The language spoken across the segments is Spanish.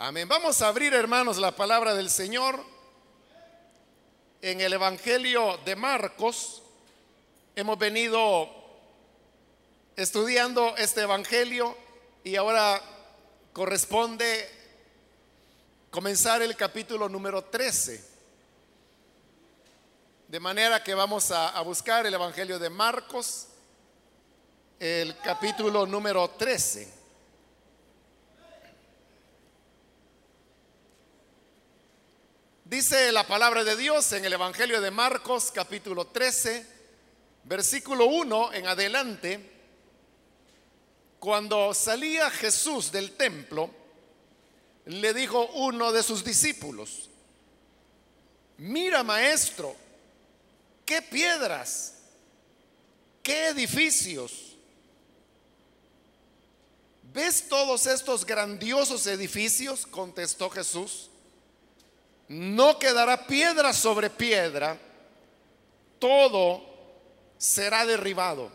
Amén. Vamos a abrir, hermanos, la palabra del Señor en el Evangelio de Marcos. Hemos venido estudiando este Evangelio y ahora corresponde comenzar el capítulo número 13. De manera que vamos a, buscar el Evangelio de Marcos, el capítulo número 13. Dice la palabra de Dios en el Evangelio de Marcos capítulo 13, versículo 1 en adelante, cuando salía Jesús del templo, le dijo uno de sus discípulos, mira maestro, qué piedras, qué edificios. ¿Ves todos estos grandiosos edificios? contestó Jesús no quedará piedra sobre piedra, todo será derribado.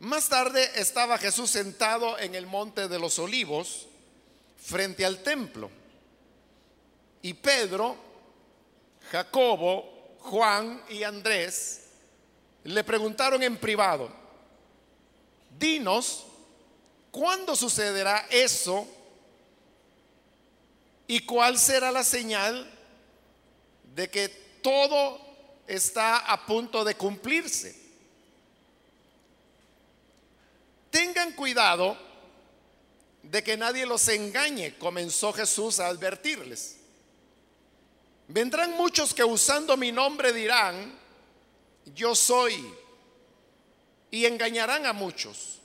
Más tarde estaba Jesús sentado en el monte de los olivos frente al templo. Y Pedro, Jacobo, Juan y Andrés le preguntaron en privado, dinos, ¿cuándo sucederá eso? ¿Y cuál será la señal de que todo está a punto de cumplirse? Tengan cuidado de que nadie los engañe, comenzó Jesús a advertirles. Vendrán muchos que usando mi nombre dirán, yo soy, y engañarán a muchos.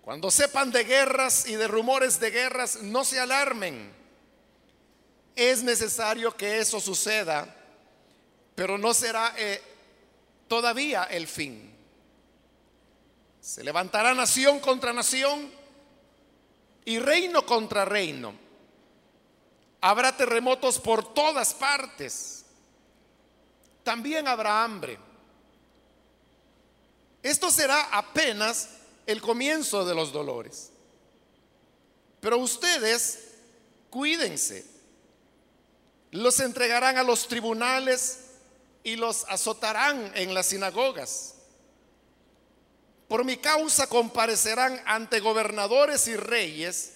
Cuando sepan de guerras y de rumores de guerras, no se alarmen es necesario que eso suceda, pero no será eh, todavía el fin. Se levantará nación contra nación y reino contra reino. Habrá terremotos por todas partes. También habrá hambre. Esto será apenas el comienzo de los dolores. Pero ustedes cuídense los entregarán a los tribunales y los azotarán en las sinagogas. Por mi causa comparecerán ante gobernadores y reyes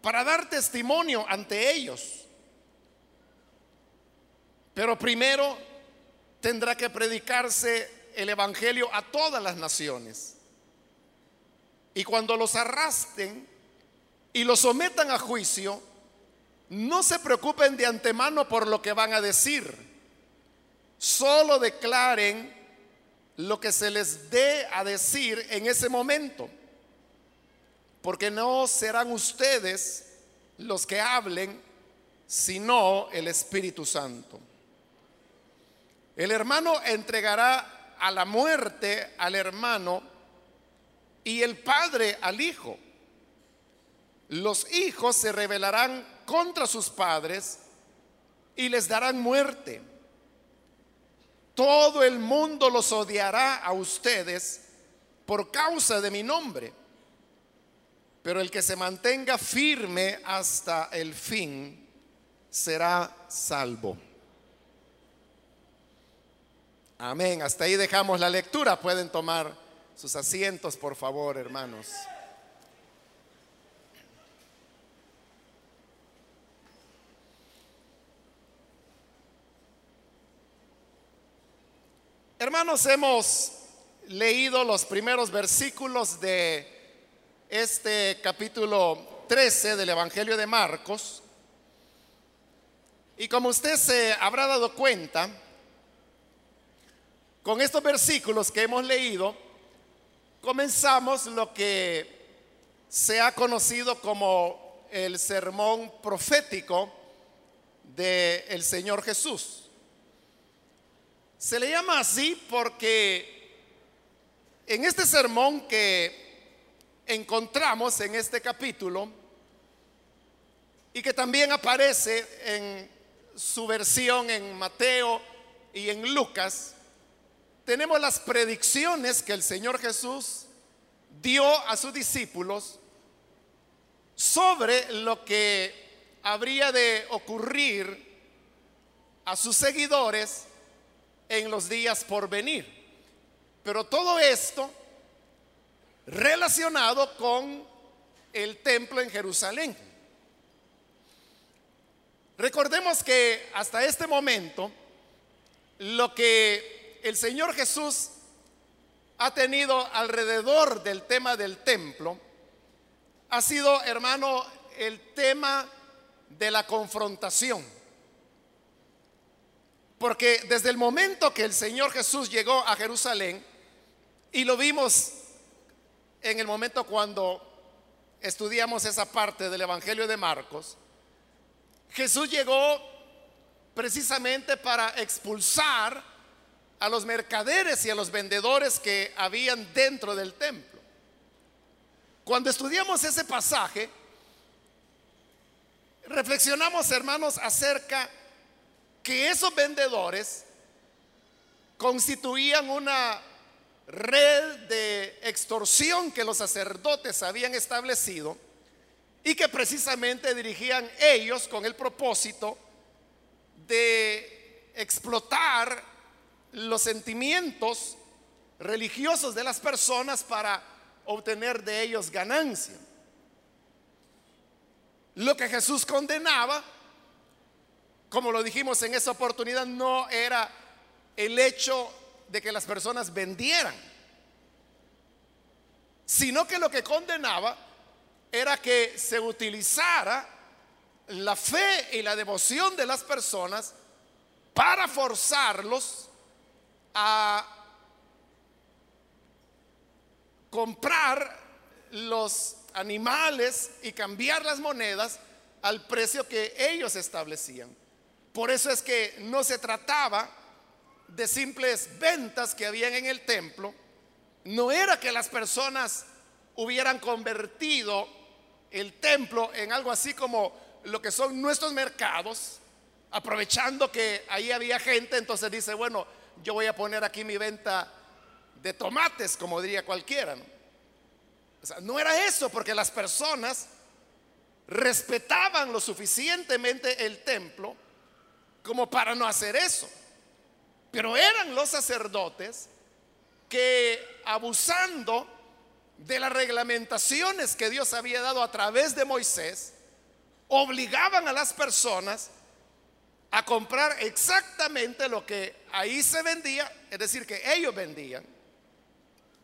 para dar testimonio ante ellos. Pero primero tendrá que predicarse el Evangelio a todas las naciones. Y cuando los arrasten y los sometan a juicio, no se preocupen de antemano por lo que van a decir. Solo declaren lo que se les dé a decir en ese momento. Porque no serán ustedes los que hablen, sino el Espíritu Santo. El hermano entregará a la muerte al hermano y el padre al hijo. Los hijos se rebelarán contra sus padres y les darán muerte. Todo el mundo los odiará a ustedes por causa de mi nombre. Pero el que se mantenga firme hasta el fin será salvo. Amén. Hasta ahí dejamos la lectura. Pueden tomar sus asientos, por favor, hermanos. Hermanos, hemos leído los primeros versículos de este capítulo 13 del Evangelio de Marcos. Y como usted se habrá dado cuenta, con estos versículos que hemos leído, comenzamos lo que se ha conocido como el sermón profético del Señor Jesús. Se le llama así porque en este sermón que encontramos en este capítulo y que también aparece en su versión en Mateo y en Lucas, tenemos las predicciones que el Señor Jesús dio a sus discípulos sobre lo que habría de ocurrir a sus seguidores en los días por venir. Pero todo esto relacionado con el templo en Jerusalén. Recordemos que hasta este momento lo que el Señor Jesús ha tenido alrededor del tema del templo ha sido, hermano, el tema de la confrontación. Porque desde el momento que el Señor Jesús llegó a Jerusalén, y lo vimos en el momento cuando estudiamos esa parte del Evangelio de Marcos, Jesús llegó precisamente para expulsar a los mercaderes y a los vendedores que habían dentro del templo. Cuando estudiamos ese pasaje, reflexionamos, hermanos, acerca que esos vendedores constituían una red de extorsión que los sacerdotes habían establecido y que precisamente dirigían ellos con el propósito de explotar los sentimientos religiosos de las personas para obtener de ellos ganancia. Lo que Jesús condenaba, como lo dijimos en esa oportunidad, no era el hecho de que las personas vendieran, sino que lo que condenaba era que se utilizara la fe y la devoción de las personas para forzarlos a comprar los animales y cambiar las monedas al precio que ellos establecían. Por eso es que no se trataba de simples ventas que habían en el templo, no era que las personas hubieran convertido el templo en algo así como lo que son nuestros mercados, aprovechando que ahí había gente, entonces dice, bueno, yo voy a poner aquí mi venta de tomates, como diría cualquiera. ¿no? No era eso, porque las personas respetaban lo suficientemente el templo como para no hacer eso. Pero eran los sacerdotes que abusando de las reglamentaciones que Dios había dado a través de Moisés, obligaban a las personas a comprar exactamente lo que ahí se vendía, es decir, que ellos vendían,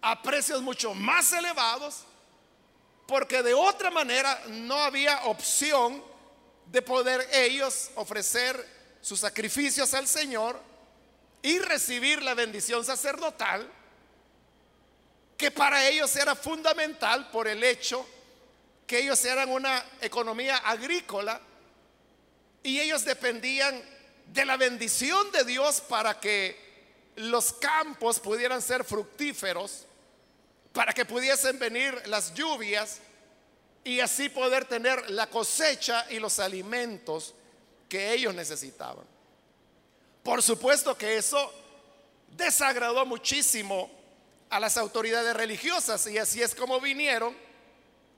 a precios mucho más elevados, porque de otra manera no había opción de poder ellos ofrecer sus sacrificios al Señor y recibir la bendición sacerdotal, que para ellos era fundamental por el hecho que ellos eran una economía agrícola y ellos dependían de la bendición de Dios para que los campos pudieran ser fructíferos, para que pudiesen venir las lluvias y así poder tener la cosecha y los alimentos que ellos necesitaban. Por supuesto que eso desagradó muchísimo a las autoridades religiosas y así es como vinieron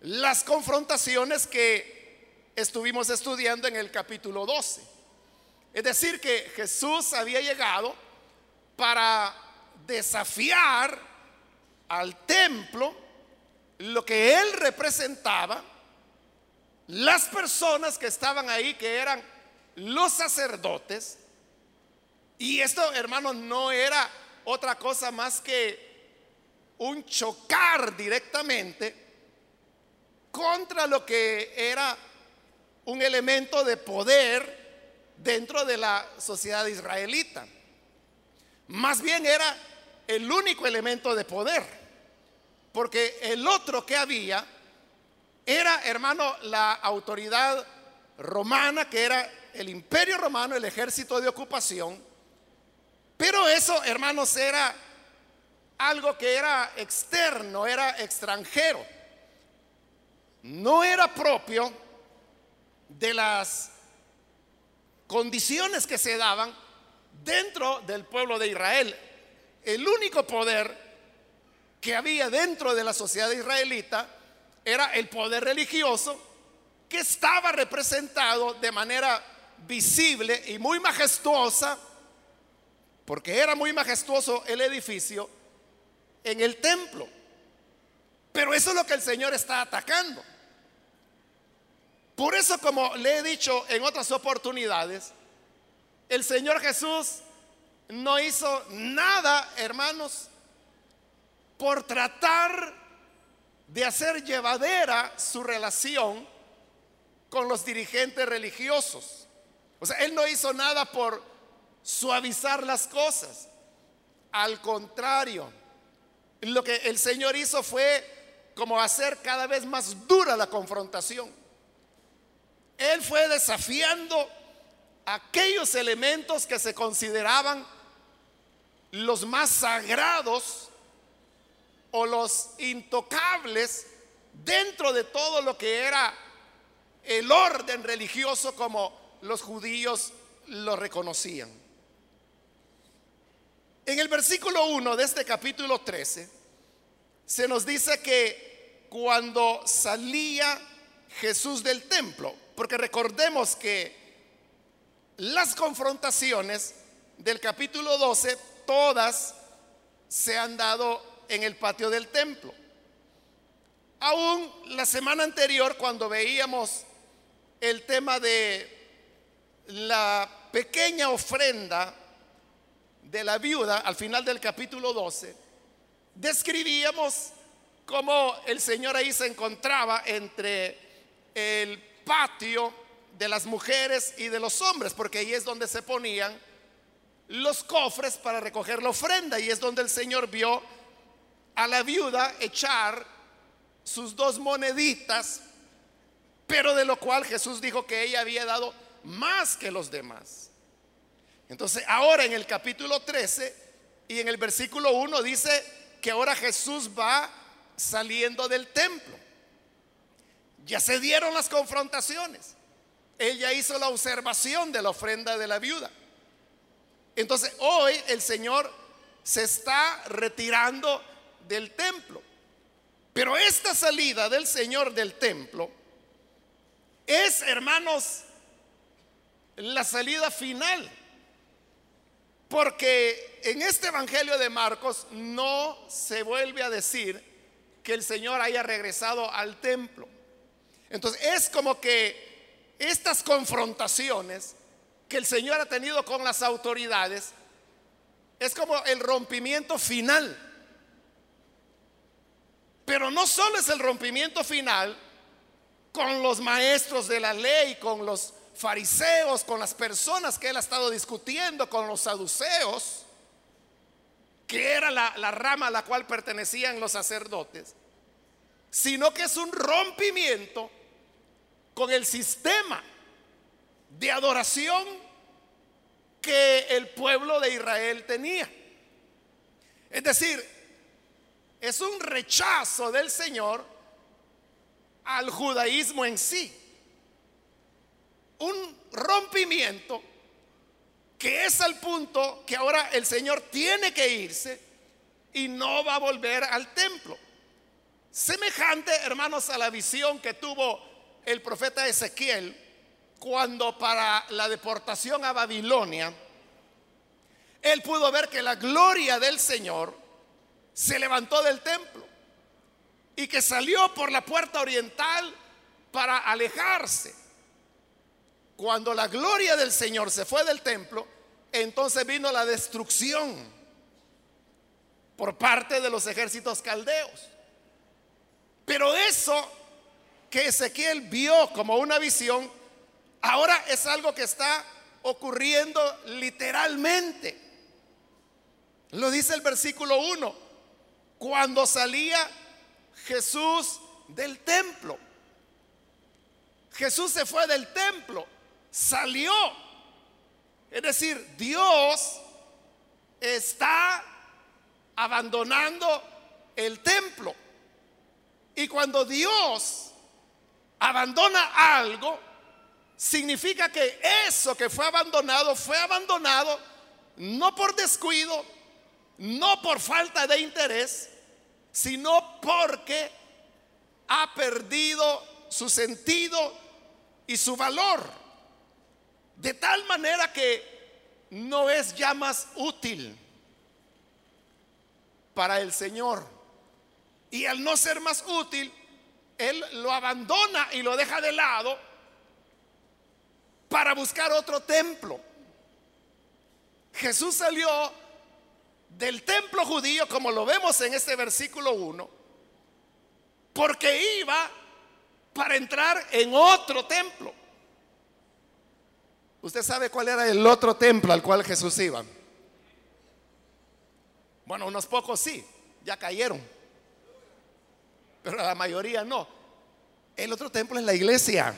las confrontaciones que estuvimos estudiando en el capítulo 12. Es decir, que Jesús había llegado para desafiar al templo lo que él representaba, las personas que estaban ahí, que eran los sacerdotes, y esto, hermanos, no era otra cosa más que un chocar directamente contra lo que era un elemento de poder dentro de la sociedad israelita. Más bien era el único elemento de poder, porque el otro que había era, hermano, la autoridad romana, que era el imperio romano, el ejército de ocupación, pero eso, hermanos, era algo que era externo, era extranjero. No era propio de las condiciones que se daban dentro del pueblo de Israel. El único poder que había dentro de la sociedad israelita era el poder religioso que estaba representado de manera visible y muy majestuosa, porque era muy majestuoso el edificio, en el templo. Pero eso es lo que el Señor está atacando. Por eso, como le he dicho en otras oportunidades, el Señor Jesús no hizo nada, hermanos, por tratar de hacer llevadera su relación con los dirigentes religiosos. O sea, Él no hizo nada por suavizar las cosas. Al contrario, lo que el Señor hizo fue como hacer cada vez más dura la confrontación. Él fue desafiando aquellos elementos que se consideraban los más sagrados o los intocables dentro de todo lo que era el orden religioso como los judíos lo reconocían. En el versículo 1 de este capítulo 13 se nos dice que cuando salía Jesús del templo, porque recordemos que las confrontaciones del capítulo 12 todas se han dado en el patio del templo. Aún la semana anterior, cuando veíamos el tema de la pequeña ofrenda de la viuda al final del capítulo 12, describíamos cómo el Señor ahí se encontraba entre el patio de las mujeres y de los hombres, porque ahí es donde se ponían los cofres para recoger la ofrenda y es donde el Señor vio a la viuda echar sus dos moneditas, pero de lo cual Jesús dijo que ella había dado más que los demás. Entonces ahora en el capítulo 13 y en el versículo 1 dice que ahora Jesús va saliendo del templo. Ya se dieron las confrontaciones. Ella hizo la observación de la ofrenda de la viuda. Entonces hoy el Señor se está retirando del templo. Pero esta salida del Señor del templo es, hermanos, la salida final. Porque en este Evangelio de Marcos no se vuelve a decir que el Señor haya regresado al templo. Entonces es como que estas confrontaciones que el Señor ha tenido con las autoridades es como el rompimiento final. Pero no solo es el rompimiento final con los maestros de la ley, con los fariseos, con las personas que él ha estado discutiendo, con los saduceos, que era la, la rama a la cual pertenecían los sacerdotes, sino que es un rompimiento con el sistema de adoración que el pueblo de Israel tenía. Es decir, es un rechazo del Señor al judaísmo en sí. Un rompimiento que es al punto que ahora el Señor tiene que irse y no va a volver al templo. Semejante, hermanos, a la visión que tuvo el profeta Ezequiel cuando para la deportación a Babilonia, él pudo ver que la gloria del Señor se levantó del templo y que salió por la puerta oriental para alejarse. Cuando la gloria del Señor se fue del templo, entonces vino la destrucción por parte de los ejércitos caldeos. Pero eso que Ezequiel vio como una visión, Ahora es algo que está ocurriendo literalmente. Lo dice el versículo 1. Cuando salía Jesús del templo. Jesús se fue del templo, salió. Es decir, Dios está abandonando el templo. Y cuando Dios abandona algo, significa que eso que fue abandonado fue abandonado no por descuido, no por falta de interés, sino porque ha perdido su sentido y su valor, de tal manera que no es ya más útil para el Señor. Y al no ser más útil, Él lo abandona y lo deja de lado para buscar otro templo. Jesús salió del templo judío, como lo vemos en este versículo 1, porque iba para entrar en otro templo. ¿Usted sabe cuál era el otro templo al cual Jesús iba? Bueno, unos pocos sí, ya cayeron. Pero la mayoría no. El otro templo es la iglesia.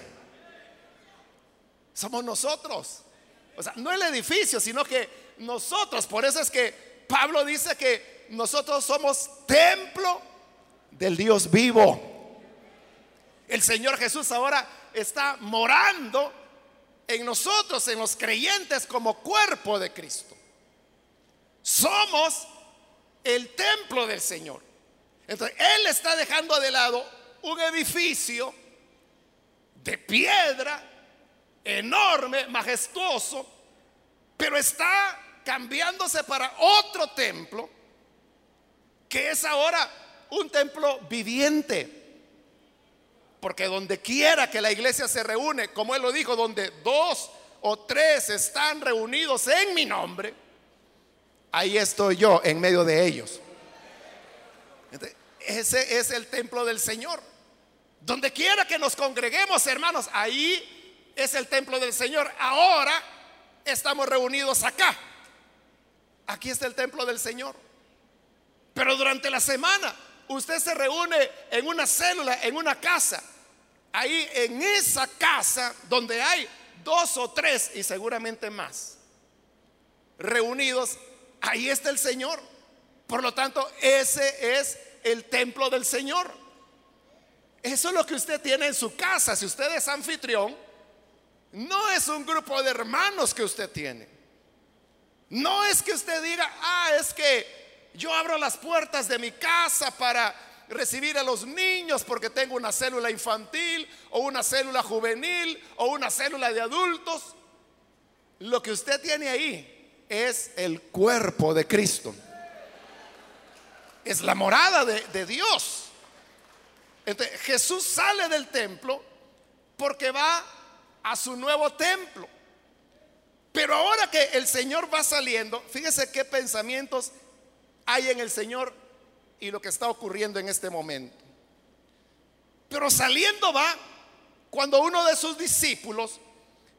Somos nosotros. O sea, no el edificio, sino que nosotros. Por eso es que Pablo dice que nosotros somos templo del Dios vivo. El Señor Jesús ahora está morando en nosotros, en los creyentes, como cuerpo de Cristo. Somos el templo del Señor. Entonces, Él está dejando de lado un edificio de piedra enorme, majestuoso, pero está cambiándose para otro templo, que es ahora un templo viviente. Porque donde quiera que la iglesia se reúne, como él lo dijo, donde dos o tres están reunidos en mi nombre, ahí estoy yo en medio de ellos. ese es el templo del Señor. Donde quiera que nos congreguemos, hermanos, ahí es el templo del Señor. Ahora estamos reunidos acá. Aquí está el templo del Señor. Pero durante la semana usted se reúne en una célula, en una casa. Ahí en esa casa donde hay dos o tres y seguramente más reunidos, ahí está el Señor. Por lo tanto, ese es el templo del Señor. Eso es lo que usted tiene en su casa. Si usted es anfitrión, no es un grupo de hermanos que usted tiene. No es que usted diga, ah, es que yo abro las puertas de mi casa para recibir a los niños porque tengo una célula infantil o una célula juvenil o una célula de adultos. Lo que usted tiene ahí es el cuerpo de Cristo es la morada de, Dios. Jesús sale del templo porque va a su nuevo templo. Pero ahora que el Señor va saliendo, fíjese qué pensamientos hay en el Señor y lo que está ocurriendo en este momento. Pero saliendo va cuando uno de sus discípulos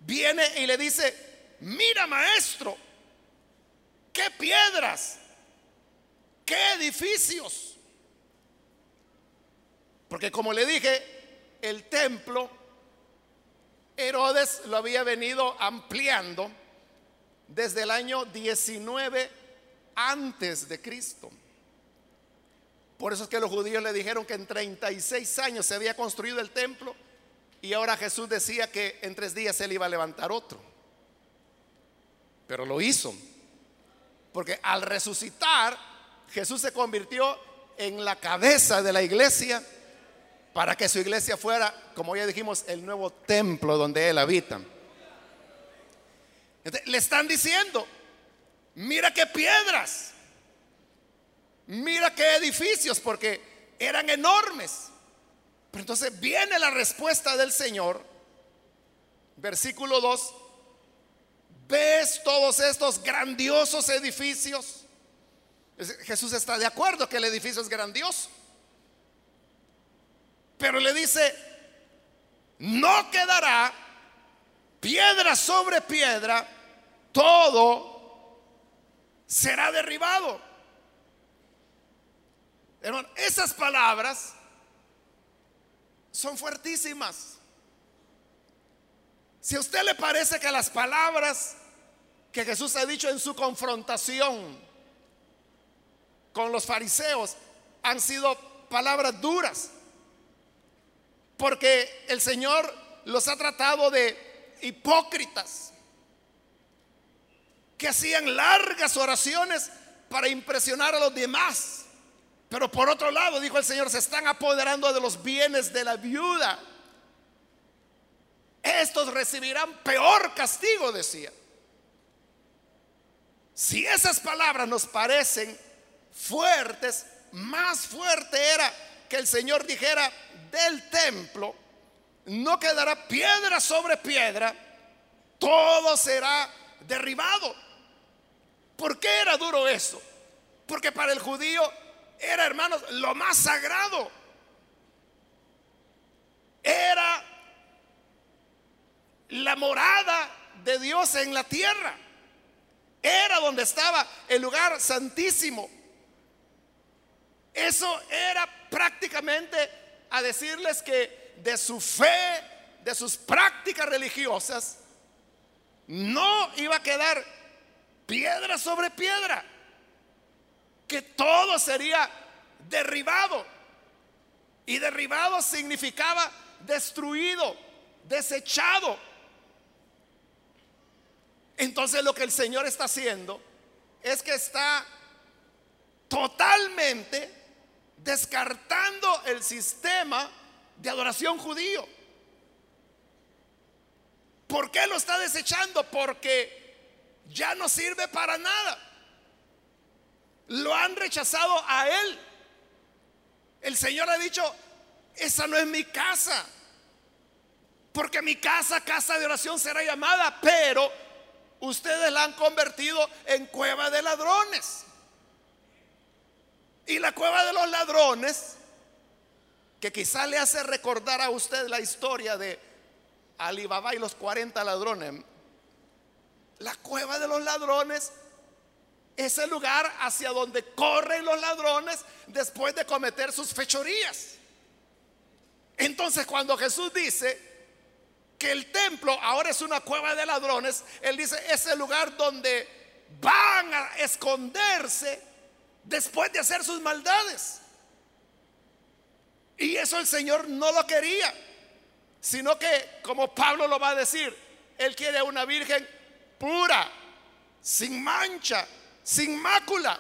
viene y le dice, mira maestro, qué piedras ¿Qué edificios? Porque como le dije, el templo, Herodes lo había venido ampliando desde el año 19 antes de Cristo. Por eso es que los judíos le dijeron que en 36 años se había construido el templo y ahora Jesús decía que en tres días él iba a levantar otro. Pero lo hizo. Porque al resucitar Jesús se convirtió en la cabeza de la iglesia para que su iglesia fuera, como ya dijimos, el nuevo templo donde Él habita. le están diciendo, mira qué piedras, mira qué edificios, porque eran enormes. Pero entonces viene la respuesta del Señor, versículo 2, ¿ves todos estos grandiosos edificios? Jesús está de acuerdo que el edificio es grandioso. Pero le dice, no quedará piedra sobre piedra, todo será derribado. Hermano, esas palabras son fuertísimas. Si a usted le parece que las palabras que Jesús ha dicho en su confrontación con los fariseos han sido palabras duras, porque el Señor los ha tratado de hipócritas, que hacían largas oraciones para impresionar a los demás. Pero por otro lado, dijo el Señor, se están apoderando de los bienes de la viuda. estos recibirán peor castigo, decía. Si esas palabras nos parecen fuertes, más fuerte era que el Señor dijera del templo, no quedará piedra sobre piedra, todo será derribado. ¿Por qué era duro eso? Porque para el judío era, hermanos, lo más sagrado. Era la morada de Dios en la tierra. Era donde estaba el lugar santísimo. Eso era prácticamente a decirles que de su fe, de sus prácticas religiosas, no iba a quedar piedra sobre piedra, que todo sería derribado. Y derribado significaba destruido, desechado. Entonces lo que el Señor está haciendo es que está totalmente descartando el sistema de adoración judío. ¿Por qué lo está desechando? Porque ya no sirve para nada. Lo han rechazado a él. El Señor ha dicho, esa no es mi casa. Porque mi casa, casa de oración será llamada, pero ustedes la han convertido en cueva de ladrones. Y la cueva de los ladrones, que quizá le hace recordar a usted la historia de Alibaba y los 40 ladrones. La cueva de los ladrones es el lugar hacia donde corren los ladrones después de cometer sus fechorías. Entonces cuando Jesús dice que el templo ahora es una cueva de ladrones, Él dice es el lugar donde van a esconderse después de hacer sus maldades. Y eso el Señor no lo quería, sino que, como Pablo lo va a decir, Él quiere una virgen pura, sin mancha, sin mácula.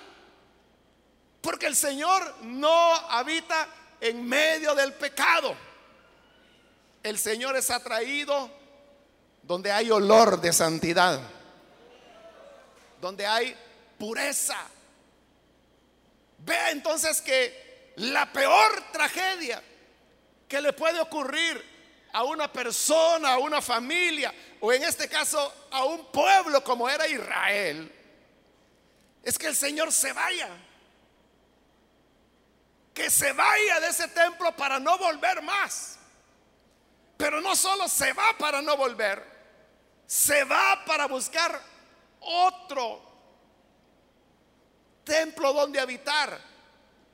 Porque el Señor no habita en medio del pecado. El Señor es atraído donde hay olor de santidad, donde hay pureza, Vea entonces que la peor tragedia que le puede ocurrir a una persona, a una familia, o en este caso a un pueblo como era Israel, es que el Señor se vaya. Que se vaya de ese templo para no volver más. Pero no solo se va para no volver, se va para buscar otro templo donde habitar,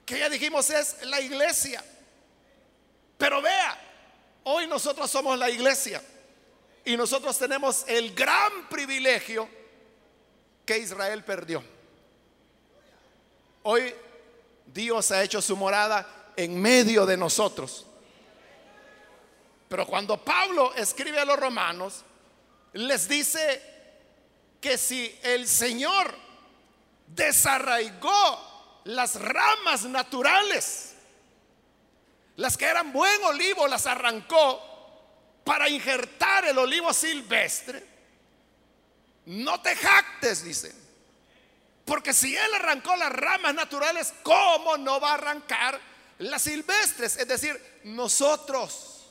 que ya dijimos es la iglesia. Pero vea, hoy nosotros somos la iglesia y nosotros tenemos el gran privilegio que Israel perdió. Hoy Dios ha hecho su morada en medio de nosotros. Pero cuando Pablo escribe a los romanos, les dice que si el Señor desarraigó las ramas naturales. Las que eran buen olivo las arrancó para injertar el olivo silvestre. No te jactes, dice. Porque si él arrancó las ramas naturales, ¿cómo no va a arrancar las silvestres? Es decir, nosotros.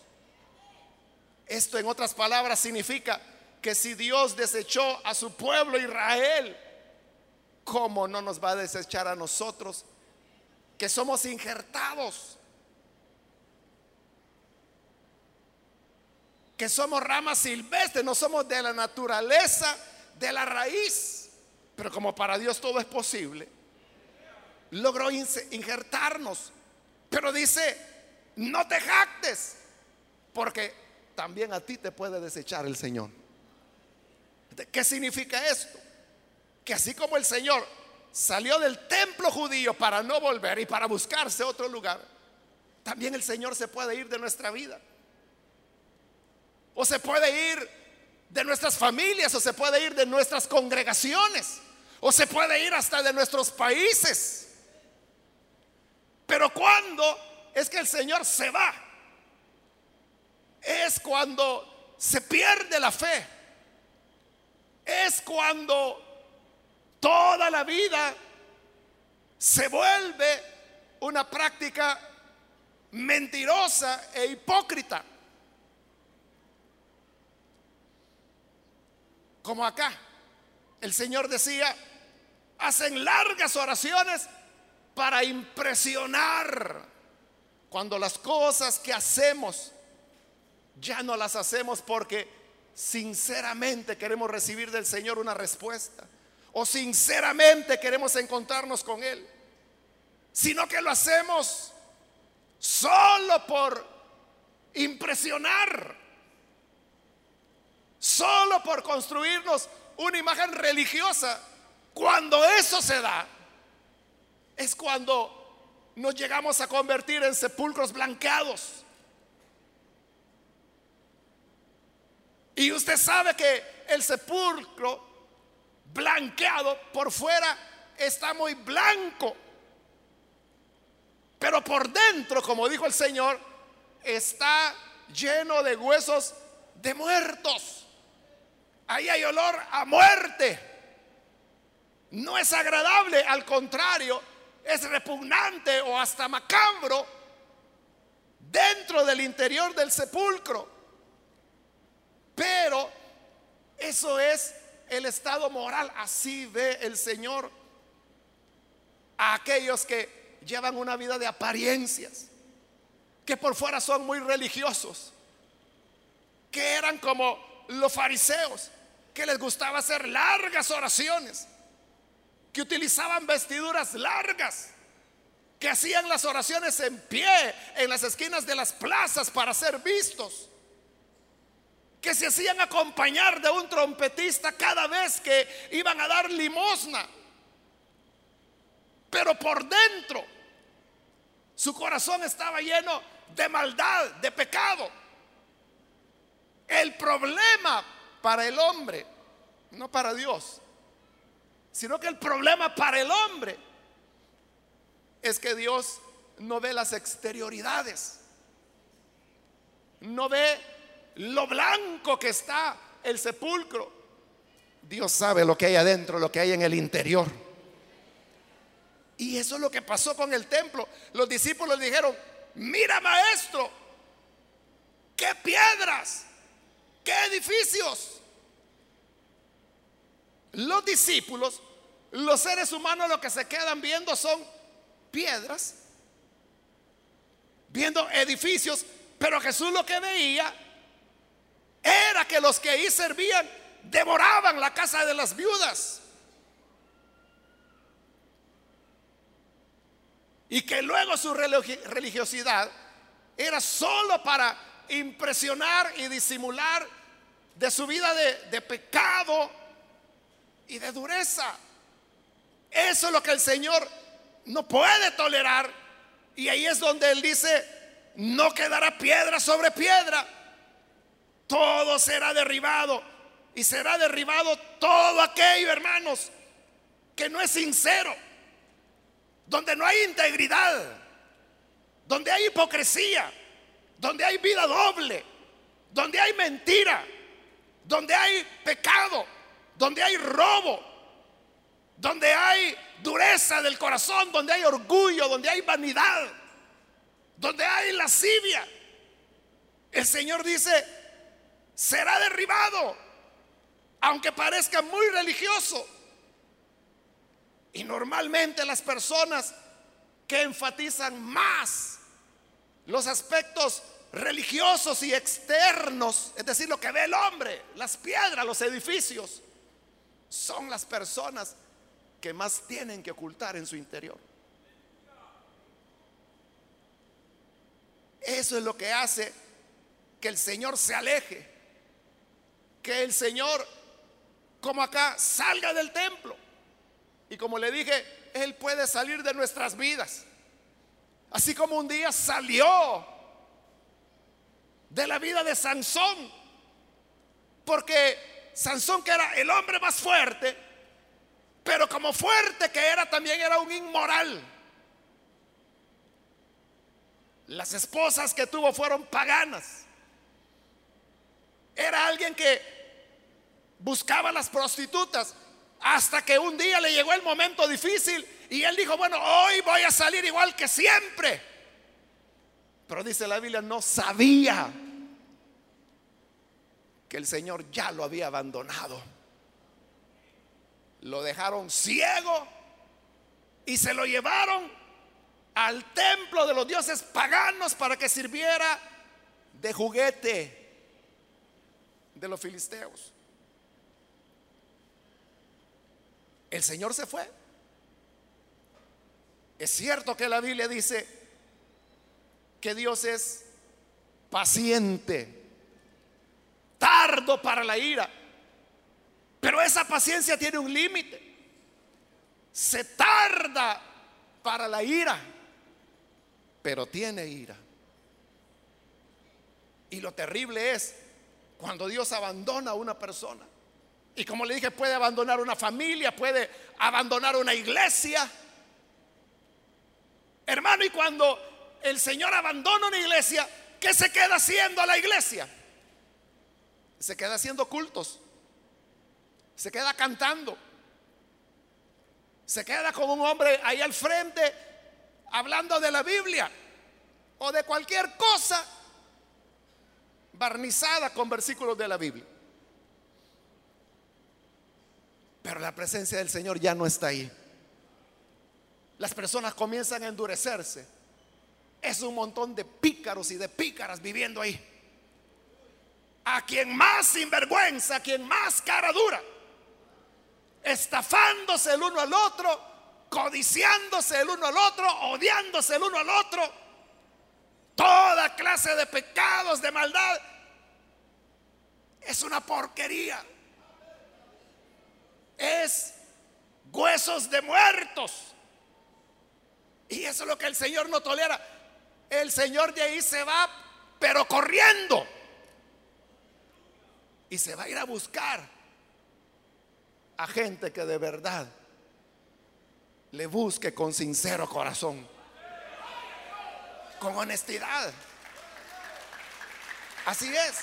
Esto en otras palabras significa que si Dios desechó a su pueblo Israel ¿cómo no nos va a desechar a nosotros que somos injertados? Que somos ramas silvestres, no somos de la naturaleza, de la raíz. Pero como para Dios todo es posible, logró injertarnos. Pero dice, no te jactes, porque también a ti te puede desechar el Señor. ¿Qué significa esto? que así como el Señor salió del templo judío para no volver y para buscarse otro lugar, también el Señor se puede ir de nuestra vida. O se puede ir de nuestras familias, o se puede ir de nuestras congregaciones, o se puede ir hasta de nuestros países. Pero cuando es que el Señor se va, es cuando se pierde la fe. Es cuando toda la vida se vuelve una práctica mentirosa e hipócrita. Como acá, el Señor decía, hacen largas oraciones para impresionar cuando las cosas que hacemos ya no las hacemos porque sinceramente queremos recibir del Señor una respuesta o sinceramente queremos encontrarnos con Él, sino que lo hacemos solo por impresionar, solo por construirnos una imagen religiosa. Cuando eso se da, es cuando nos llegamos a convertir en sepulcros blanqueados. Y usted sabe que el sepulcro blanqueado por fuera está muy blanco. Pero por dentro, como dijo el Señor, está lleno de huesos de muertos. Ahí hay olor a muerte. No es agradable, al contrario, es repugnante o hasta macabro dentro del interior del sepulcro. Pero eso es el estado moral. Así ve el Señor a aquellos que llevan una vida de apariencias, que por fuera son muy religiosos, que eran como los fariseos, que les gustaba hacer largas oraciones que utilizaban vestiduras largas, que hacían las oraciones en pie en las esquinas de las plazas para ser vistos, que se hacían acompañar de un trompetista cada vez que iban a dar limosna. Pero por dentro su corazón estaba lleno de maldad, de pecado. El problema para el hombre, no para Dios, sino que el problema para el hombre es que Dios no ve las exterioridades, no ve lo blanco que está el sepulcro. Dios sabe lo que hay adentro, lo que hay en el interior. Y eso es lo que pasó con el templo. Los discípulos dijeron, mira maestro, qué piedras, qué edificios. Los discípulos, los seres humanos lo que se quedan viendo son piedras, viendo edificios, pero Jesús lo que veía era que los que ahí servían devoraban la casa de las viudas. Y que luego su religiosidad era solo para impresionar y disimular de su vida de, pecado y de dureza. Eso es lo que el Señor no puede tolerar. Y ahí es donde Él dice, no quedará piedra sobre piedra. Todo será derribado. Y será derribado todo aquello, hermanos, que no es sincero. Donde no hay integridad. Donde hay hipocresía. Donde hay vida doble. Donde hay mentira. Donde hay pecado donde hay robo, donde hay dureza del corazón, donde hay orgullo, donde hay vanidad, donde hay lascivia. El Señor dice, será derribado, aunque parezca muy religioso. Y normalmente las personas que enfatizan más los aspectos religiosos y externos, es decir, lo que ve el hombre, las piedras, los edificios, son las personas que más tienen que ocultar en su interior. Eso es lo que hace que el Señor se aleje, que el Señor, como acá, salga del templo. Y como le dije, Él puede salir de nuestras vidas. Así como un día salió de la vida de Sansón, porque Sansón que era el hombre más fuerte, pero como fuerte que era también era un inmoral. Las esposas que tuvo fueron paganas. Era alguien que buscaba las prostitutas hasta que un día le llegó el momento difícil y él dijo, bueno, hoy voy a salir igual que siempre. Pero dice la Biblia, no sabía que el Señor ya lo había abandonado. Lo dejaron ciego y se lo llevaron al templo de los dioses paganos para que sirviera de juguete de los filisteos. El Señor se fue. Es cierto que la Biblia dice que Dios es paciente, tardo para la ira, pero esa paciencia tiene un límite. Se tarda para la ira, pero tiene ira. Y lo terrible es cuando Dios abandona a una persona. Y como le dije, puede abandonar una familia, puede abandonar una iglesia. Hermano, y cuando el Señor abandona una iglesia, ¿qué se queda haciendo la iglesia? Se queda haciendo cultos. Se queda cantando. Se queda con un hombre ahí al frente hablando de la Biblia o de cualquier cosa barnizada con versículos de la Biblia. Pero la presencia del Señor ya no está ahí. Las personas comienzan a endurecerse. Es un montón de pícaros y de pícaras viviendo ahí. A quien más sinvergüenza, a quien más cara dura, estafándose el uno al otro, codiciándose el uno al otro, odiándose el uno al otro, toda clase de pecados, de maldad. Es una porquería es huesos de muertos. Y eso es lo que el Señor no tolera. El Señor de ahí se va, pero corriendo. Y se va a ir a buscar a gente que de verdad le busque con sincero corazón, con honestidad. Así es.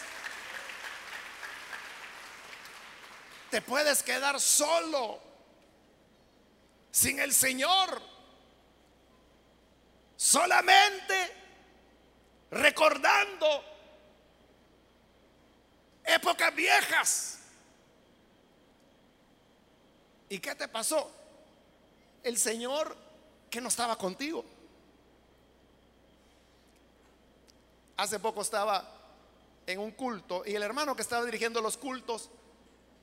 te puedes quedar solo, sin el Señor, solamente recordando épocas viejas. ¿Y qué te pasó? El Señor que no estaba contigo. Hace poco estaba en un culto y el hermano que estaba dirigiendo los cultos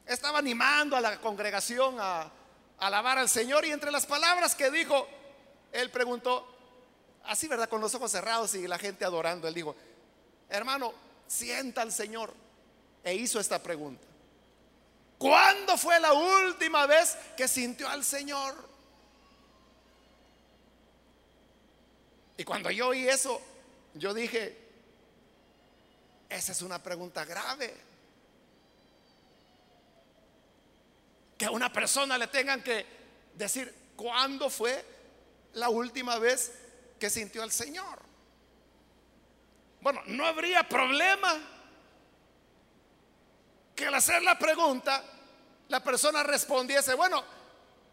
estaba animando a la congregación a, alabar al Señor y entre las palabras que dijo, él preguntó, así verdad, con los ojos cerrados y la gente adorando, él dijo, hermano, sienta al Señor. E hizo esta pregunta. ¿Cuándo fue la última vez que sintió al Señor? Y cuando yo oí eso, yo dije, esa es una pregunta grave. que a una persona le tengan que decir cuándo fue la última vez que sintió al Señor. Bueno, no habría problema que al hacer la pregunta la persona respondiese, bueno,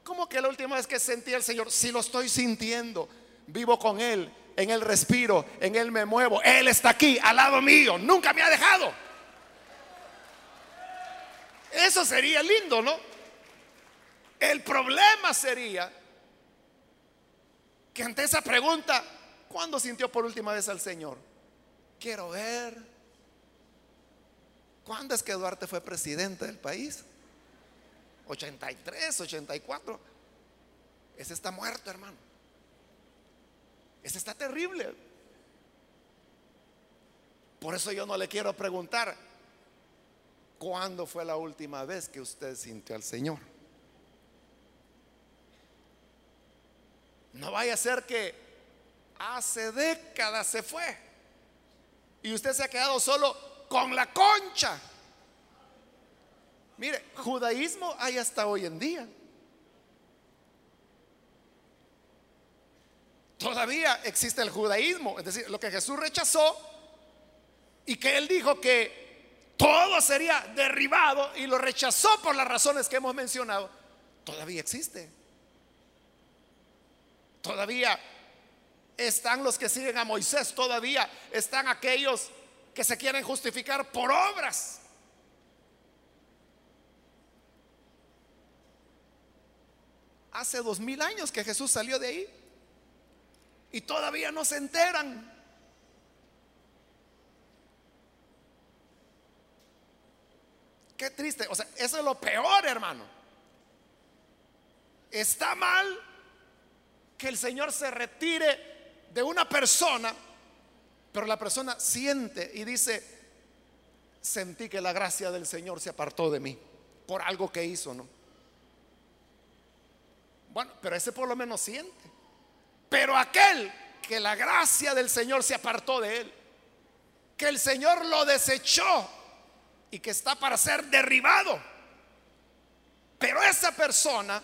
¿cómo que la última vez que sentí al Señor? Si lo estoy sintiendo, vivo con Él, en Él respiro, en Él me muevo, Él está aquí, al lado mío, nunca me ha dejado. Eso sería lindo, ¿no? El problema sería que ante esa pregunta, ¿cuándo sintió por última vez al Señor? Quiero ver. ¿Cuándo es que Duarte fue presidente del país? 83, 84. Ese está muerto, hermano. Ese está terrible. Por eso yo no le quiero preguntar, ¿cuándo fue la última vez que usted sintió al Señor? No vaya a ser que hace décadas se fue y usted se ha quedado solo con la concha. Mire, judaísmo hay hasta hoy en día. Todavía existe el judaísmo, es decir, lo que Jesús rechazó y que él dijo que todo sería derribado y lo rechazó por las razones que hemos mencionado, todavía existe. Todavía están los que siguen a Moisés, todavía están aquellos que se quieren justificar por obras. Hace dos mil años que Jesús salió de ahí y todavía no se enteran. Qué triste. O sea, eso es lo peor, hermano. Está mal que el Señor se retire de una persona, pero la persona siente y dice, sentí que la gracia del Señor se apartó de mí por algo que hizo, ¿no? Bueno, pero ese por lo menos siente. Pero aquel que la gracia del Señor se apartó de él, que el Señor lo desechó y que está para ser derribado. Pero esa persona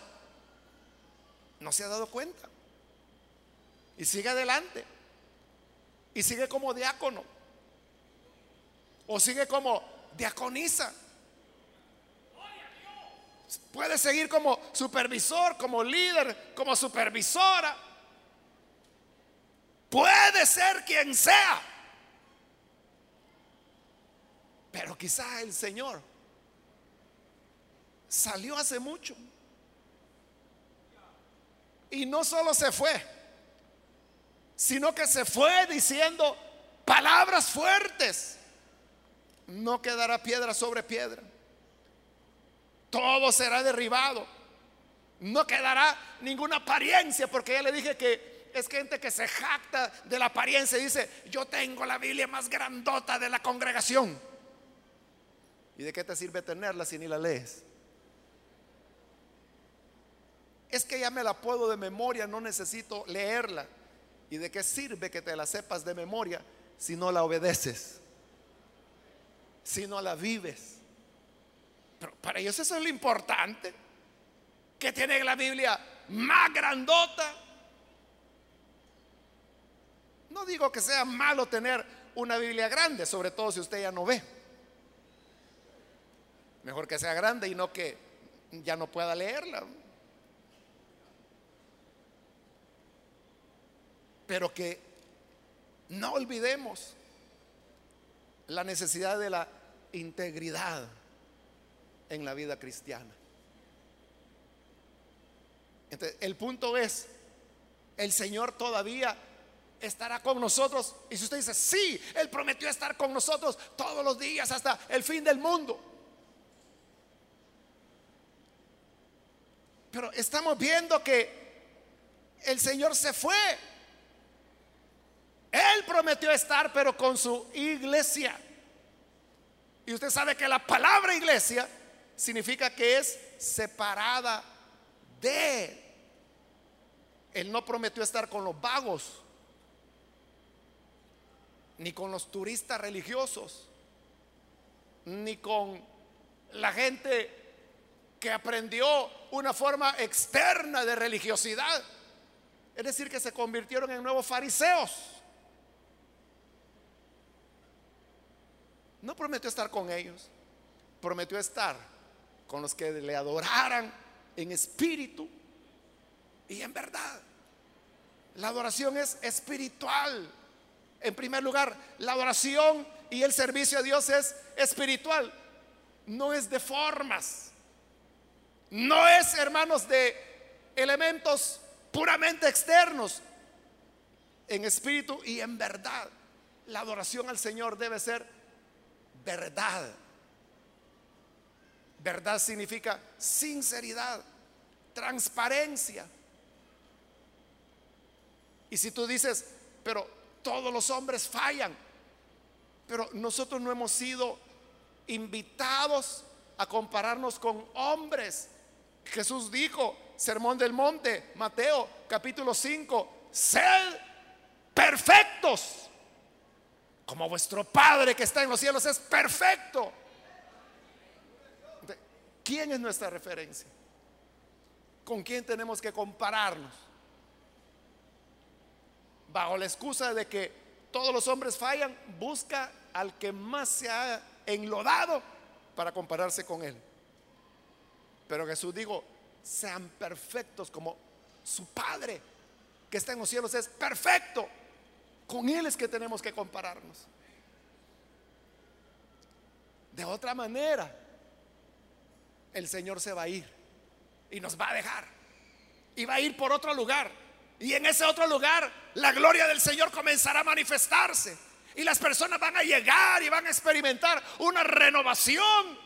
no se ha dado cuenta. Y sigue adelante. Y sigue como diácono. O sigue como diaconisa. Puede seguir como supervisor, como líder, como supervisora. Puede ser quien sea. Pero quizá el Señor salió hace mucho. Y no solo se fue, sino que se fue diciendo palabras fuertes. No quedará piedra sobre piedra. Todo será derribado. No quedará ninguna apariencia, porque ya le dije que es gente que se jacta de la apariencia y dice, yo tengo la Biblia más grandota de la congregación. ¿Y de qué te sirve tenerla si ni la lees? Es que ya me la puedo de memoria, no necesito leerla. ¿Y de qué sirve que te la sepas de memoria si no la obedeces? Si no la vives. Pero para ellos eso es lo importante. Que tiene la Biblia más grandota. No digo que sea malo tener una Biblia grande, sobre todo si usted ya no ve. Mejor que sea grande y no que ya no pueda leerla. Pero que no olvidemos la necesidad de la integridad en la vida cristiana. Entonces, el punto es, el Señor todavía estará con nosotros. Y si usted dice, sí, Él prometió estar con nosotros todos los días hasta el fin del mundo. Pero estamos viendo que el Señor se fue. Él prometió estar, pero con su iglesia. Y usted sabe que la palabra iglesia significa que es separada de. Él no prometió estar con los vagos, ni con los turistas religiosos, ni con la gente que aprendió una forma externa de religiosidad. Es decir, que se convirtieron en nuevos fariseos. No prometió estar con ellos, prometió estar con los que le adoraran en espíritu y en verdad. La adoración es espiritual. En primer lugar, la adoración y el servicio a Dios es espiritual, no es de formas. No es, hermanos, de elementos puramente externos. En espíritu y en verdad. La adoración al Señor debe ser verdad. Verdad significa sinceridad, transparencia. Y si tú dices, pero todos los hombres fallan, pero nosotros no hemos sido invitados a compararnos con hombres Jesús dijo, Sermón del Monte, Mateo capítulo 5, sed perfectos, como vuestro Padre que está en los cielos es perfecto. ¿Quién es nuestra referencia? ¿Con quién tenemos que compararnos? Bajo la excusa de que todos los hombres fallan, busca al que más se ha enlodado para compararse con Él. Pero Jesús dijo, sean perfectos como su Padre que está en los cielos es perfecto. Con Él es que tenemos que compararnos. De otra manera, el Señor se va a ir y nos va a dejar. Y va a ir por otro lugar. Y en ese otro lugar la gloria del Señor comenzará a manifestarse. Y las personas van a llegar y van a experimentar una renovación.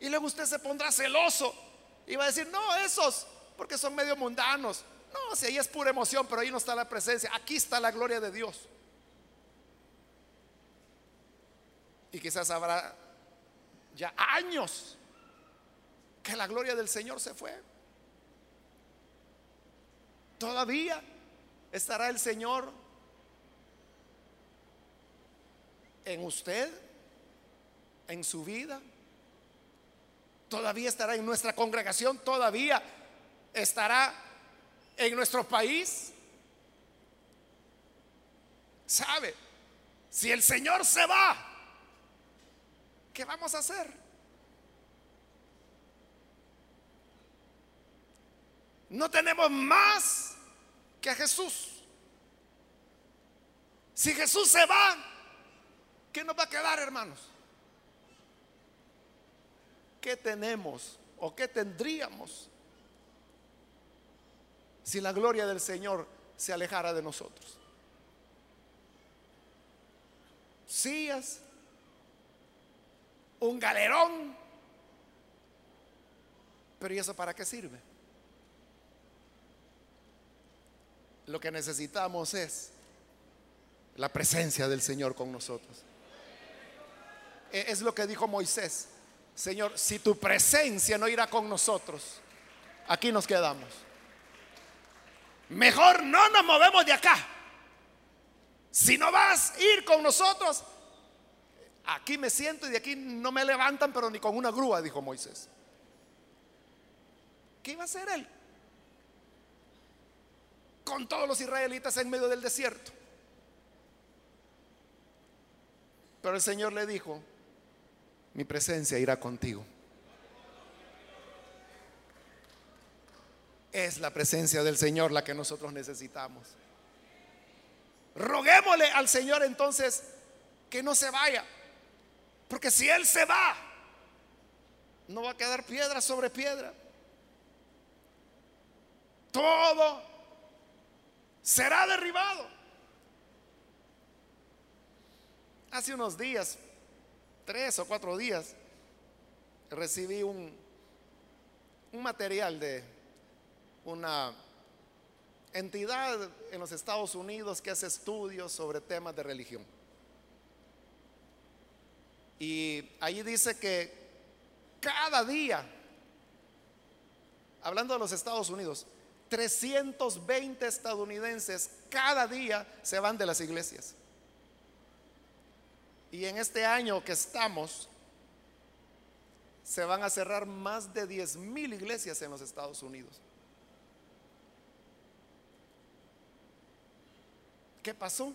Y luego usted se pondrá celoso y va a decir, no, esos, porque son medio mundanos. No, si ahí es pura emoción, pero ahí no está la presencia. Aquí está la gloria de Dios. Y quizás habrá ya años que la gloria del Señor se fue. Todavía estará el Señor en usted, en su vida. Todavía estará en nuestra congregación, todavía estará en nuestro país. ¿Sabe? Si el Señor se va, ¿qué vamos a hacer? No tenemos más que a Jesús. Si Jesús se va, ¿qué nos va a quedar, hermanos? ¿Qué tenemos o qué tendríamos si la gloria del Señor se alejara de nosotros? Sillas, un galerón, pero ¿y eso para qué sirve? Lo que necesitamos es la presencia del Señor con nosotros. E, es lo que dijo Moisés. Señor, si tu presencia no irá con nosotros, aquí nos quedamos. Mejor no nos movemos de acá. Si no vas a ir con nosotros, aquí me siento y de aquí no me levantan, pero ni con una grúa, dijo Moisés. ¿Qué iba a hacer él? Con todos los israelitas en medio del desierto. Pero el Señor le dijo, mi presencia irá contigo. Es la presencia del Señor la que nosotros necesitamos. Roguémosle al Señor entonces que no se vaya. Porque si Él se va, no va a quedar piedra sobre piedra. Todo será derribado. Hace unos días, tres o cuatro días, recibí un, un material de una entidad en los Estados Unidos que hace estudios sobre temas de religión. Y allí dice que cada día, hablando de los Estados Unidos, 320 estadounidenses cada día se van de las iglesias. Y en este año que estamos, se van a cerrar más de 10 mil iglesias en los Estados Unidos. ¿Qué pasó?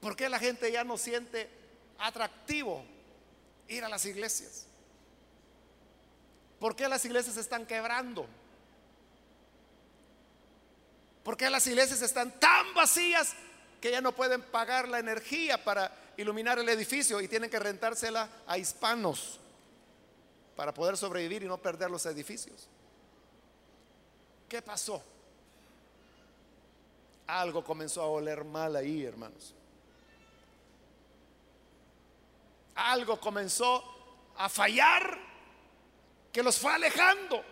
¿Por qué la gente ya no siente atractivo ir a las iglesias? ¿Por qué las iglesias están quebrando? ¿Por qué las iglesias están tan vacías que ya no pueden pagar la energía para iluminar el edificio y tienen que rentársela a hispanos para poder sobrevivir y no perder los edificios? ¿Qué pasó? Algo comenzó a oler mal ahí, hermanos. Algo comenzó a fallar que los fue alejando.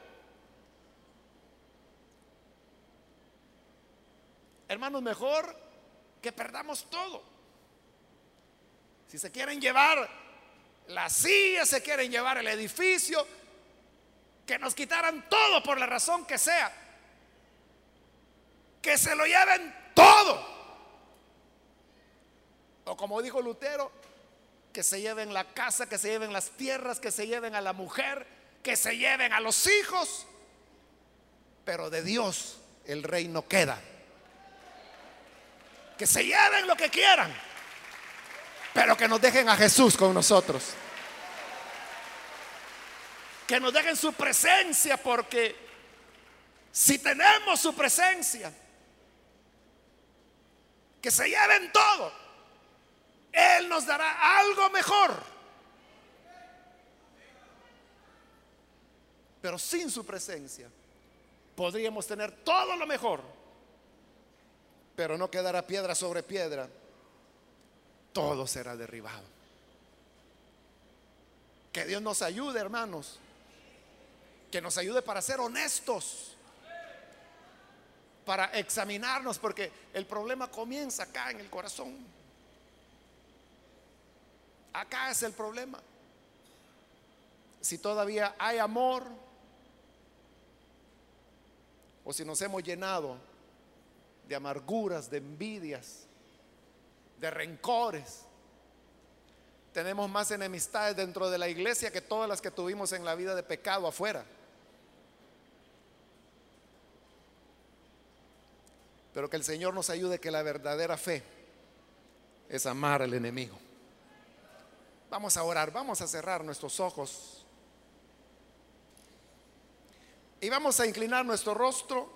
Hermanos, mejor que perdamos todo. Si se quieren llevar la silla, se quieren llevar el edificio, que nos quitaran todo por la razón que sea que se lo lleven todo. O como dijo Lutero, que se lleven la casa, que se lleven las tierras, que se lleven a la mujer, que se lleven a los hijos. Pero de Dios el reino queda. Que se lleven lo que quieran. pero que nos dejen a Jesús con nosotros. Que nos dejen su presencia porque si tenemos su presencia, que se lleven todo, Él nos dará algo mejor. Pero sin su presencia podríamos tener todo lo mejor, pero no quedará piedra sobre piedra. Todo será derribado. Que Dios nos ayude, hermanos. Que nos ayude para ser honestos. Para examinarnos, porque el problema comienza acá en el corazón. Acá es el problema. Si todavía hay amor, o si nos hemos llenado de amarguras, de envidias, de rencores. Tenemos más enemistades dentro de la iglesia que todas las que tuvimos en la vida de pecado afuera. Pero que el Señor nos ayude que la verdadera fe es amar al enemigo. Vamos a orar, vamos a cerrar nuestros ojos. Y vamos a inclinar nuestro rostro.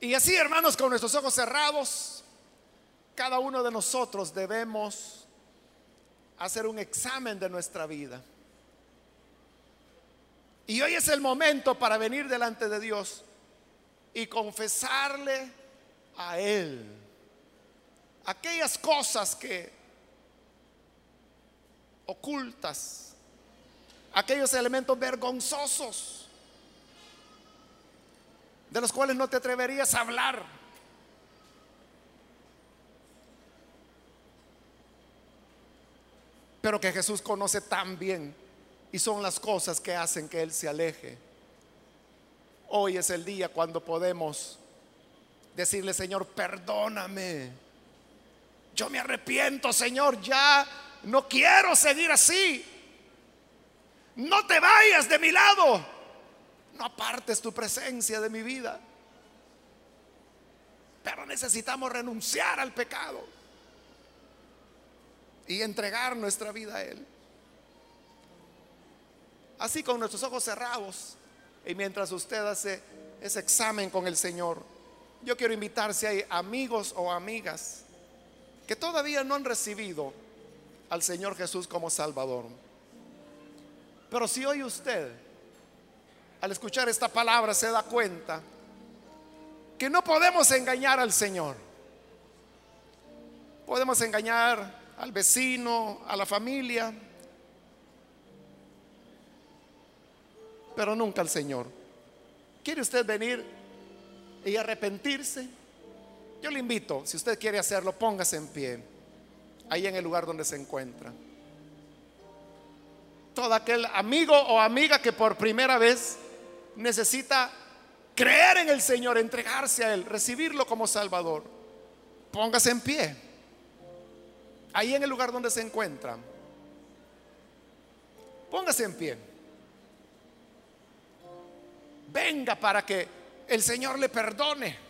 Y así, hermanos, con nuestros ojos cerrados, cada uno de nosotros debemos hacer un examen de nuestra vida. Y hoy es el momento para venir delante de Dios y confesarle a Él aquellas cosas que ocultas, aquellos elementos vergonzosos de los cuales no te atreverías a hablar. Pero que Jesús conoce tan bien y son las cosas que hacen que Él se aleje. Hoy es el día cuando podemos decirle, Señor, perdóname yo me arrepiento, Señor, ya no quiero seguir así. No te vayas de mi lado. No apartes tu presencia de mi vida. Pero necesitamos renunciar al pecado y entregar nuestra vida a Él. Así con nuestros ojos cerrados y mientras usted hace ese examen con el Señor, yo quiero invitar si hay amigos o amigas que todavía no han recibido al Señor Jesús como Salvador. Pero si hoy usted, al escuchar esta palabra, se da cuenta que no podemos engañar al Señor. Podemos engañar al vecino, a la familia, pero nunca al Señor. ¿Quiere usted venir y arrepentirse? Yo le invito, si usted quiere hacerlo, póngase en pie, ahí en el lugar donde se encuentra. Todo aquel amigo o amiga que por primera vez necesita creer en el Señor, entregarse a Él, recibirlo como Salvador, póngase en pie, ahí en el lugar donde se encuentra. Póngase en pie. Venga para que el Señor le perdone.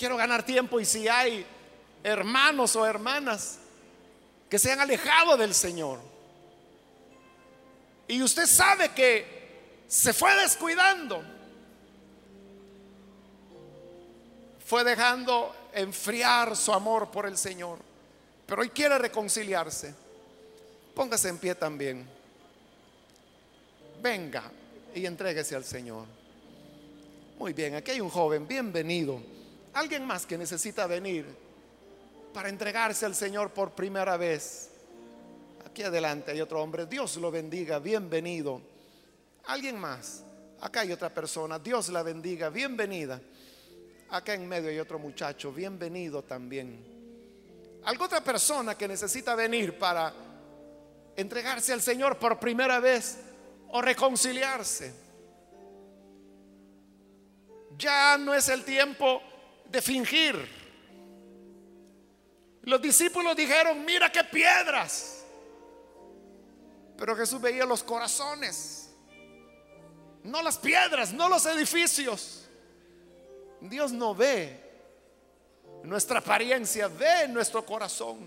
quiero ganar tiempo y si hay hermanos o hermanas que se han alejado del Señor y usted sabe que se fue descuidando, fue dejando enfriar su amor por el Señor, pero hoy quiere reconciliarse, póngase en pie también. Venga y entréguese al Señor. Muy bien, aquí hay un joven, bienvenido. Alguien más que necesita venir para entregarse al Señor por primera vez. Aquí adelante hay otro hombre. Dios lo bendiga. Bienvenido. Alguien más. Acá hay otra persona. Dios la bendiga. Bienvenida. Acá en medio hay otro muchacho. Bienvenido también. Alguna otra persona que necesita venir para entregarse al Señor por primera vez o reconciliarse. Ya no es el tiempo de fingir. Los discípulos dijeron, mira qué piedras. Pero Jesús veía los corazones, no las piedras, no los edificios. Dios no ve nuestra apariencia, ve nuestro corazón.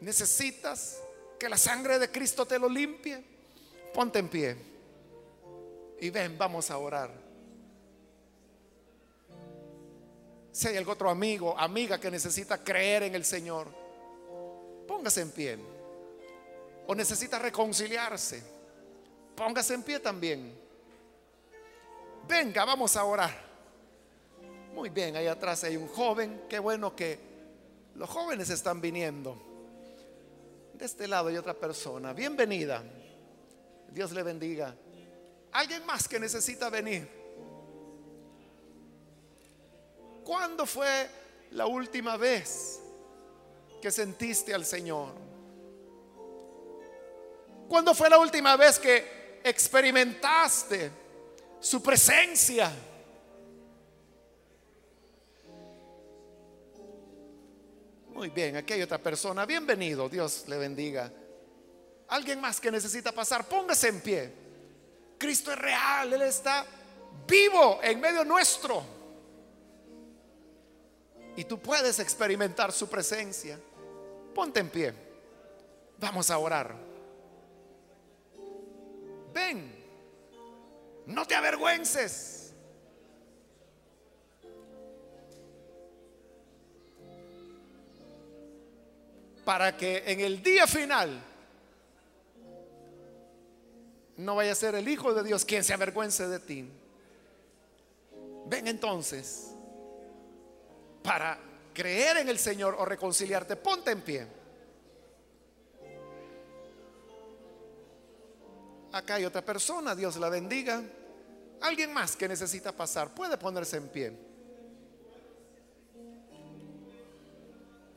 Necesitas que la sangre de Cristo te lo limpie. Ponte en pie y ven, vamos a orar. Si hay algún otro amigo, amiga que necesita creer en el Señor, póngase en pie. O necesita reconciliarse, póngase en pie también. Venga, vamos a orar. Muy bien, ahí atrás hay un joven. Qué bueno que los jóvenes están viniendo. De este lado hay otra persona. Bienvenida. Dios le bendiga. Alguien más que necesita venir. ¿Cuándo fue la última vez que sentiste al Señor? ¿Cuándo fue la última vez que experimentaste su presencia? Muy bien, aquí hay otra persona. Bienvenido, Dios le bendiga. Alguien más que necesita pasar, póngase en pie. Cristo es real, Él está vivo en medio nuestro. Y tú puedes experimentar su presencia. Ponte en pie. Vamos a orar. Ven, no te avergüences. Para que en el día final no vaya a ser el Hijo de Dios quien se avergüence de ti. Ven entonces para creer en el Señor o reconciliarte, ponte en pie. Acá hay otra persona, Dios la bendiga. Alguien más que necesita pasar, puede ponerse en pie.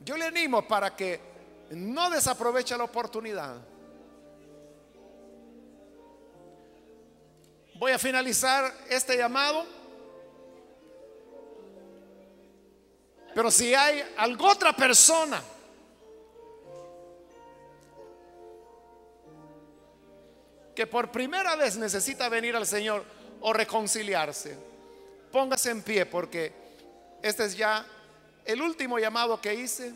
Yo le animo para que no desaproveche la oportunidad. Voy a finalizar este llamado. Pero si hay alguna otra persona que por primera vez necesita venir al Señor o reconciliarse, póngase en pie porque este es ya el último llamado que hice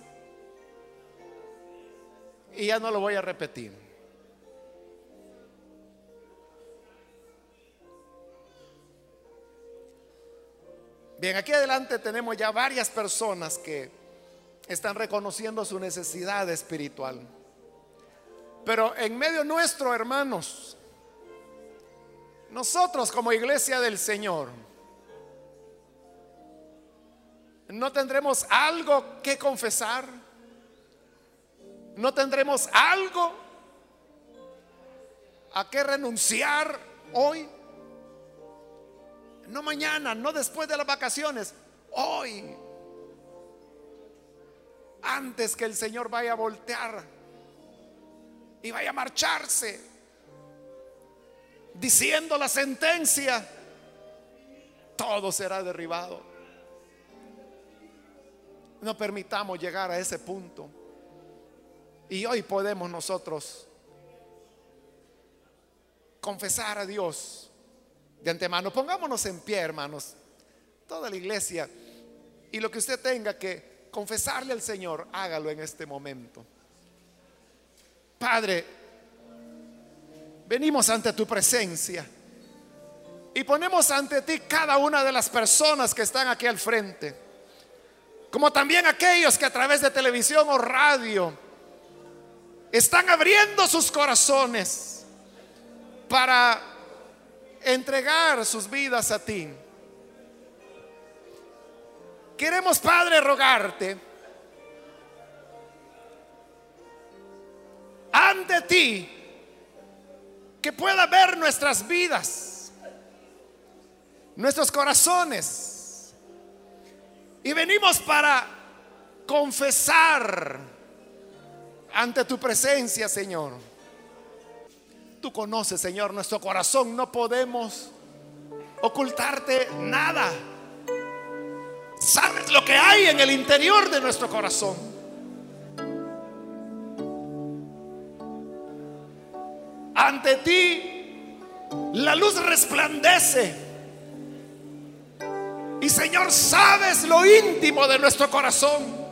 y ya no lo voy a repetir. Bien, aquí adelante tenemos ya varias personas que están reconociendo su necesidad espiritual. Pero en medio nuestro, hermanos, nosotros como iglesia del Señor, no tendremos algo que confesar, no tendremos algo a que renunciar hoy. No mañana, no después de las vacaciones, hoy. Antes que el Señor vaya a voltear y vaya a marcharse, diciendo la sentencia, todo será derribado. No permitamos llegar a ese punto. Y hoy podemos nosotros confesar a Dios de antemano. Pongámonos en pie, hermanos, toda la iglesia. Y lo que usted tenga que confesarle al Señor, hágalo en este momento. Padre, venimos ante tu presencia y ponemos ante ti cada una de las personas que están aquí al frente, como también aquellos que a través de televisión o radio están abriendo sus corazones para entregar sus vidas a ti. Queremos, Padre, rogarte ante ti que pueda ver nuestras vidas, nuestros corazones. Y venimos para confesar ante tu presencia, Señor Tú conoces, Señor, nuestro corazón. No podemos ocultarte nada. Sabes lo que hay en el interior de nuestro corazón. ante ti la luz resplandece. Y Señor, sabes lo íntimo de nuestro corazón.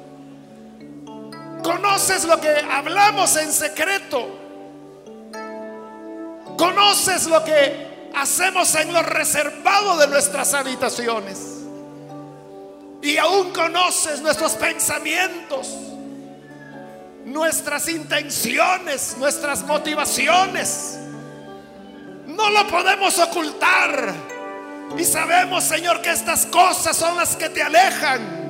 Conoces lo que hablamos en secreto. Conoces lo que hacemos en lo reservado de nuestras habitaciones. Y aún conoces nuestros pensamientos, nuestras intenciones, nuestras motivaciones. No lo podemos ocultar. Y sabemos, Señor, que estas cosas son las que te alejan.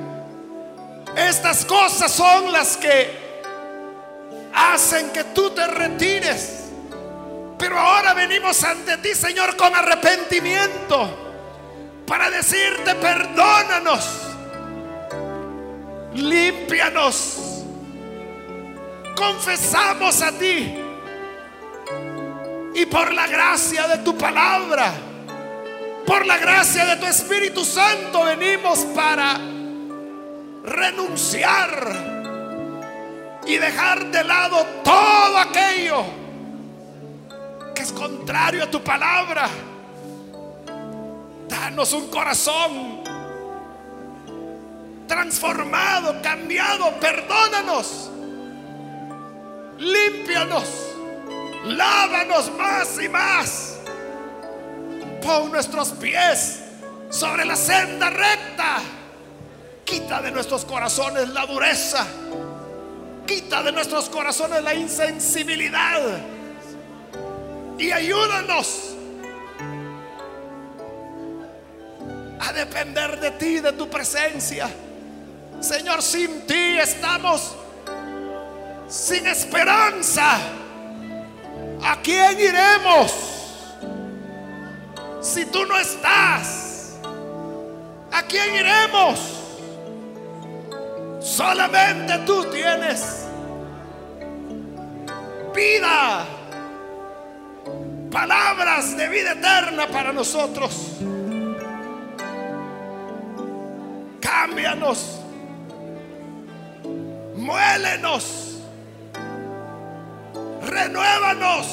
Estas cosas son las que hacen que tú te retires. Pero ahora venimos ante ti, Señor, con arrepentimiento para decirte, perdónanos, límpianos, confesamos a ti. Y por la gracia de tu palabra, por la gracia de tu Espíritu Santo, venimos para renunciar y dejar de lado todo aquello que es contrario a tu palabra. Danos un corazón transformado, cambiado. Perdónanos. Límpianos. Lávanos más y más. Pon nuestros pies sobre la senda recta. Quita de nuestros corazones la dureza. Quita de nuestros corazones la insensibilidad. Y ayúdanos a depender de ti, de tu presencia. Señor, sin ti estamos sin esperanza. ¿A quién iremos? Si tú no estás, ¿a quién iremos? Solamente tú tienes vida, palabras de vida eterna para nosotros. Cámbianos, muélenos, renuévanos,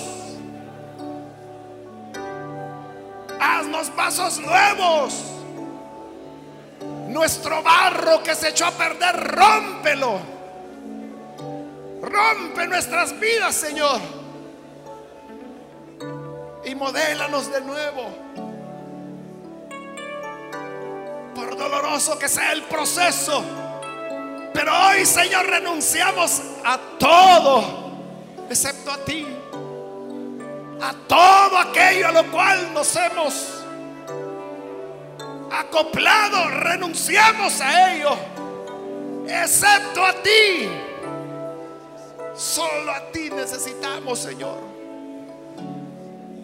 haznos pasos nuevos. Nuestro barro que se echó a perder, rómpelo. Rompe nuestras vidas, Señor. Y modélanos de nuevo. Por doloroso que sea el proceso. Pero hoy, Señor, renunciamos a todo, excepto a ti. A todo aquello a lo cual nos hemos acoplado, renunciamos a ello, excepto a ti. Solo a ti necesitamos, Señor.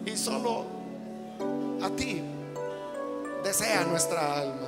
Y solo a ti desea nuestra alma.